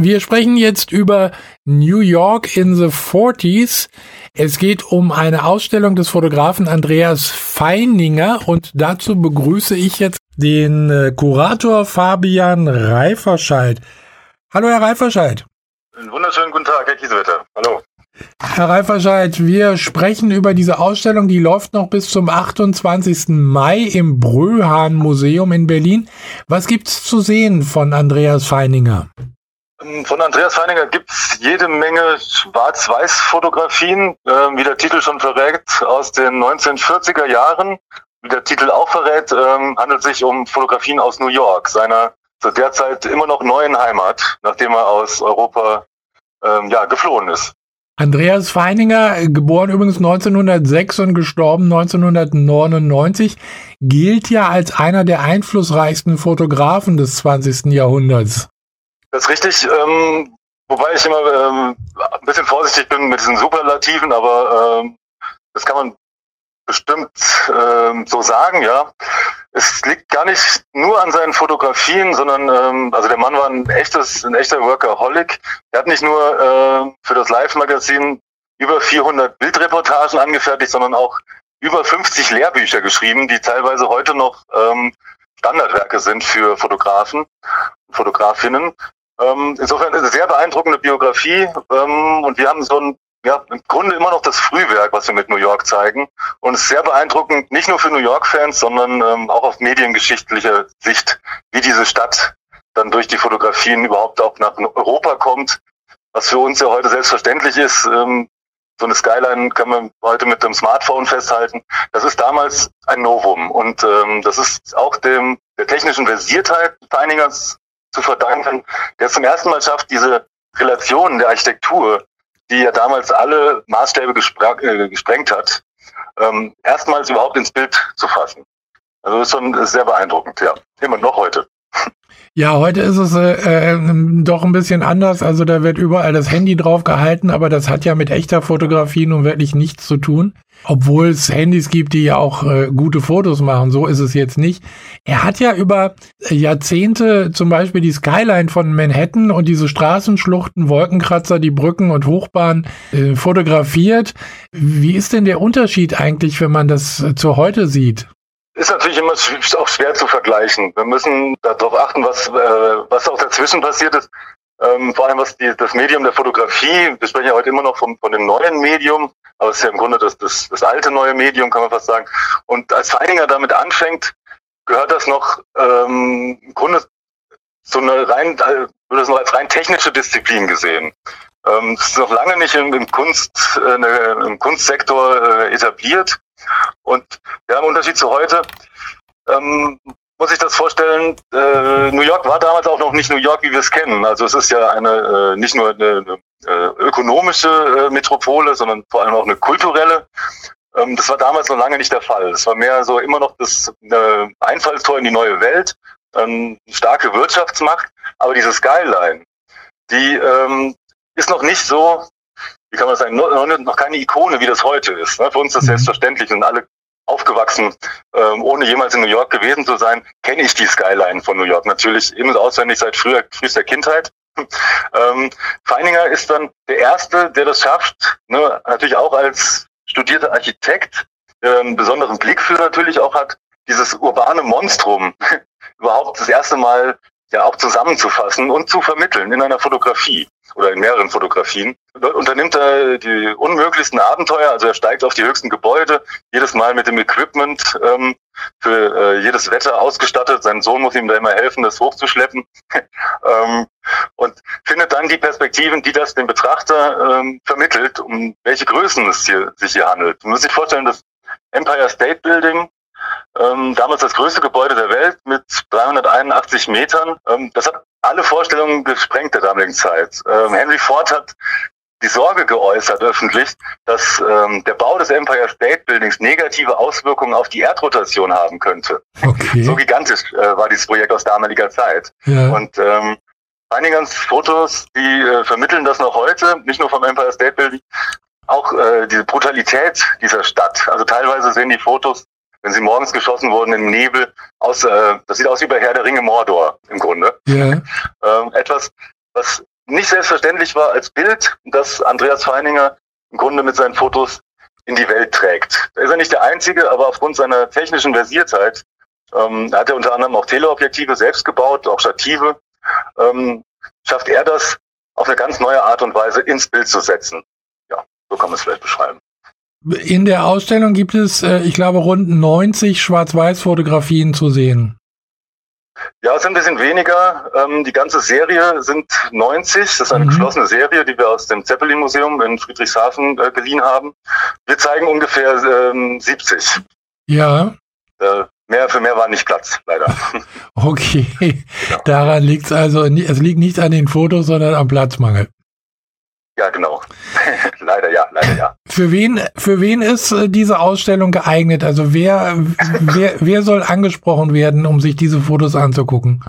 Wir sprechen jetzt über New York in the 40s. Es geht um eine Ausstellung des Fotografen Andreas Feininger und dazu begrüße ich jetzt den äh, Kurator Fabian Reiferscheid. Hallo, Herr Reiferscheid. Einen wunderschönen guten Tag, Herr Kiesewetter. Hallo. Herr Reiferscheid, wir sprechen über diese Ausstellung, die läuft noch bis zum 28. Mai im Bröhan Museum in Berlin. Was gibt's zu sehen von Andreas Feininger? Ähm, von Andreas Feininger gibt es jede Menge Schwarz-Weiß-Fotografien, äh, wie der Titel schon verrät, aus den 1940er Jahren. Wie der Titel auch verrät, ähm, handelt sich um Fotografien aus New York, seiner zu der Zeit immer noch neuen Heimat, nachdem er aus Europa ähm, ja, geflohen ist. Andreas Feininger, geboren übrigens 1906 und gestorben 1999, gilt ja als einer der einflussreichsten Fotografen des 20. Jahrhunderts. Das ist richtig, ähm, wobei ich immer ähm, ein bisschen vorsichtig bin mit diesen Superlativen, aber ähm, das kann man bestimmt ähm, so sagen, ja. Es liegt gar nicht nur an seinen Fotografien, sondern ähm, also der Mann war ein echtes, ein echter Workaholic. Er hat nicht nur äh, für das Live-Magazin über 400 Bildreportagen angefertigt, sondern auch über 50 Lehrbücher geschrieben, die teilweise heute noch ähm, Standardwerke sind für Fotografen, Fotografinnen. Ähm, insofern ist es eine sehr beeindruckende Biografie ähm, und wir haben so ein ja, im Grunde immer noch das Frühwerk, was wir mit New York zeigen. Und es ist sehr beeindruckend, nicht nur für New York-Fans, sondern ähm, auch auf mediengeschichtlicher Sicht, wie diese Stadt dann durch die Fotografien überhaupt auch nach Europa kommt, was für uns ja heute selbstverständlich ist. Ähm, so eine Skyline kann man heute mit dem Smartphone festhalten. Das ist damals ein Novum und ähm, das ist auch dem der technischen Versiertheit Feiningers zu verdanken, der zum ersten Mal schafft, diese Relationen der Architektur, die ja damals alle Maßstäbe äh, gesprengt hat, ähm, erstmals überhaupt ins Bild zu fassen. Also das ist schon sehr beeindruckend, ja. Immer noch heute. Ja, heute ist es äh, äh, doch ein bisschen anders. Also da wird überall das Handy drauf gehalten, aber das hat ja mit echter Fotografie nun wirklich nichts zu tun. Obwohl es Handys gibt, die ja auch äh, gute Fotos machen. So ist es jetzt nicht. Er hat ja über Jahrzehnte zum Beispiel die Skyline von Manhattan und diese Straßenschluchten, Wolkenkratzer, die Brücken und Hochbahnen äh, fotografiert. Wie ist denn der Unterschied eigentlich, wenn man das zu heute sieht? Ist natürlich immer auch schwer zu vergleichen. Wir müssen darauf achten, was, äh, was auch dazwischen passiert ist. Ähm, vor allem was die, das Medium der Fotografie, wir sprechen ja heute immer noch von, von dem neuen Medium, aber es ist ja im Grunde das, das, das alte neue Medium, kann man fast sagen. Und als Feininger damit anfängt, gehört das noch ähm, im Grunde so eine rein, äh, wird das noch als rein technische Disziplin gesehen. Ähm, das ist noch lange nicht im, im Kunst, äh, im Kunstsektor äh, etabliert. Und ja, im Unterschied zu heute ähm, muss ich das vorstellen, äh, New York war damals auch noch nicht New York, wie wir es kennen. Also es ist ja eine äh, nicht nur eine, eine äh, ökonomische äh, Metropole, sondern vor allem auch eine kulturelle. Ähm, das war damals noch lange nicht der Fall. Es war mehr so immer noch das äh, Einfallstor in die neue Welt, ähm, starke Wirtschaftsmacht, aber diese Skyline, die ähm, ist noch nicht so wie kann man sagen, noch, keine Ikone, wie das heute ist. Ne? Für uns ist das mhm. selbstverständlich und alle aufgewachsen, ähm, ohne jemals in New York gewesen zu sein, kenne ich die Skyline von New York natürlich eben auswendig seit früher, frühester Kindheit. ähm, Feininger ist dann der Erste, der das schafft, ne? natürlich auch als studierter Architekt, der einen besonderen Blick für natürlich auch hat, dieses urbane Monstrum überhaupt das erste Mal ja auch zusammenzufassen und zu vermitteln in einer Fotografie oder in mehreren Fotografien. Dort unternimmt er die unmöglichsten Abenteuer, also er steigt auf die höchsten Gebäude, jedes Mal mit dem Equipment ähm, für äh, jedes Wetter ausgestattet. Sein Sohn muss ihm da immer helfen, das hochzuschleppen. ähm, und findet dann die Perspektiven, die das dem Betrachter ähm, vermittelt, um welche Größen es hier, sich hier handelt. Man muss sich vorstellen, das Empire State Building ähm, damals das größte Gebäude der Welt mit 381 Metern. Ähm, das hat alle Vorstellungen gesprengt der damaligen Zeit. Ähm, Henry Ford hat die Sorge geäußert öffentlich, dass ähm, der Bau des Empire State Buildings negative Auswirkungen auf die Erdrotation haben könnte. Okay. So gigantisch äh, war dieses Projekt aus damaliger Zeit. Ja. Und ähm, Feiningers Fotos, die äh, vermitteln das noch heute, nicht nur vom Empire State Building, auch äh, diese Brutalität dieser Stadt. Also teilweise sehen die Fotos wenn sie morgens geschossen wurden im Nebel, aus, äh, das sieht aus wie bei Herr der Ringe Mordor im Grunde. Yeah. ähm, etwas, was nicht selbstverständlich war als Bild, das Andreas Feininger im Grunde mit seinen Fotos in die Welt trägt. Da ist er nicht der Einzige, aber aufgrund seiner technischen Versiertheit ähm, hat er unter anderem auch Teleobjektive selbst gebaut, auch Stative, ähm, schafft er das auf eine ganz neue Art und Weise ins Bild zu setzen. Ja, so kann man es vielleicht beschreiben. In der Ausstellung gibt es, äh, ich glaube, rund 90 Schwarz-Weiß-Fotografien zu sehen. Ja, es sind ein bisschen weniger. Ähm, die ganze Serie sind 90. Das ist eine mhm. geschlossene Serie, die wir aus dem Zeppelin-Museum in Friedrichshafen äh, geliehen haben. Wir zeigen ungefähr ähm, 70. Ja. Äh, mehr für mehr war nicht Platz, leider. Okay. Genau. Daran liegt es also, es liegt nicht an den Fotos, sondern am Platzmangel. Ja, genau. leider ja, leider ja. Für wen, für wen ist äh, diese Ausstellung geeignet? Also wer, wer, wer soll angesprochen werden, um sich diese Fotos anzugucken?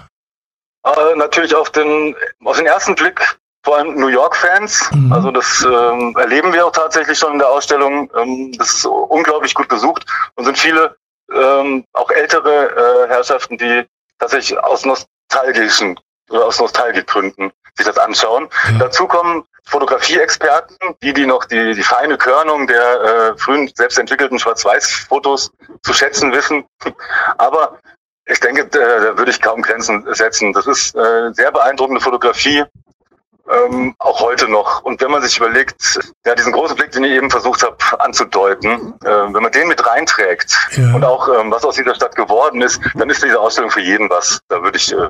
Äh, natürlich auf den, auf den ersten Blick vor allem New York-Fans. Mhm. Also das ähm, erleben wir auch tatsächlich schon in der Ausstellung. Ähm, das ist unglaublich gut besucht und sind viele ähm, auch ältere äh, Herrschaften, die tatsächlich aus nostalgischen oder aus Nostalgikgründen sich das anschauen. Ja. Dazu kommen Fotografie-Experten, die, die noch die, die feine Körnung der äh, frühen selbst entwickelten Schwarz-Weiß-Fotos zu schätzen wissen. Aber ich denke, da, da würde ich kaum Grenzen setzen. Das ist äh, sehr beeindruckende Fotografie, ähm, auch heute noch. Und wenn man sich überlegt, ja, diesen großen Blick, den ich eben versucht habe anzudeuten, äh, wenn man den mit reinträgt ja. und auch ähm, was aus dieser Stadt geworden ist, dann ist diese Ausstellung für jeden was. Da würde ich, äh,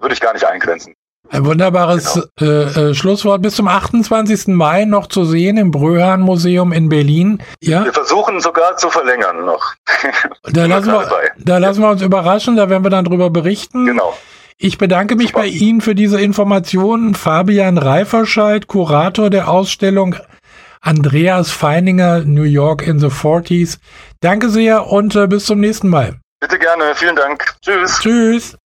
würde ich gar nicht eingrenzen. Ein wunderbares genau. äh, äh, Schlusswort. Bis zum 28. Mai noch zu sehen im Bröhan Museum in Berlin. Ja? Wir versuchen sogar zu verlängern noch. da, lassen wir, da lassen wir uns überraschen, da werden wir dann drüber berichten. Genau. Ich bedanke mich Super. bei Ihnen für diese Informationen. Fabian Reiferscheid, Kurator der Ausstellung Andreas Feininger, New York in the 40s. Danke sehr und äh, bis zum nächsten Mal. Bitte gerne. Vielen Dank. Tschüss. Tschüss.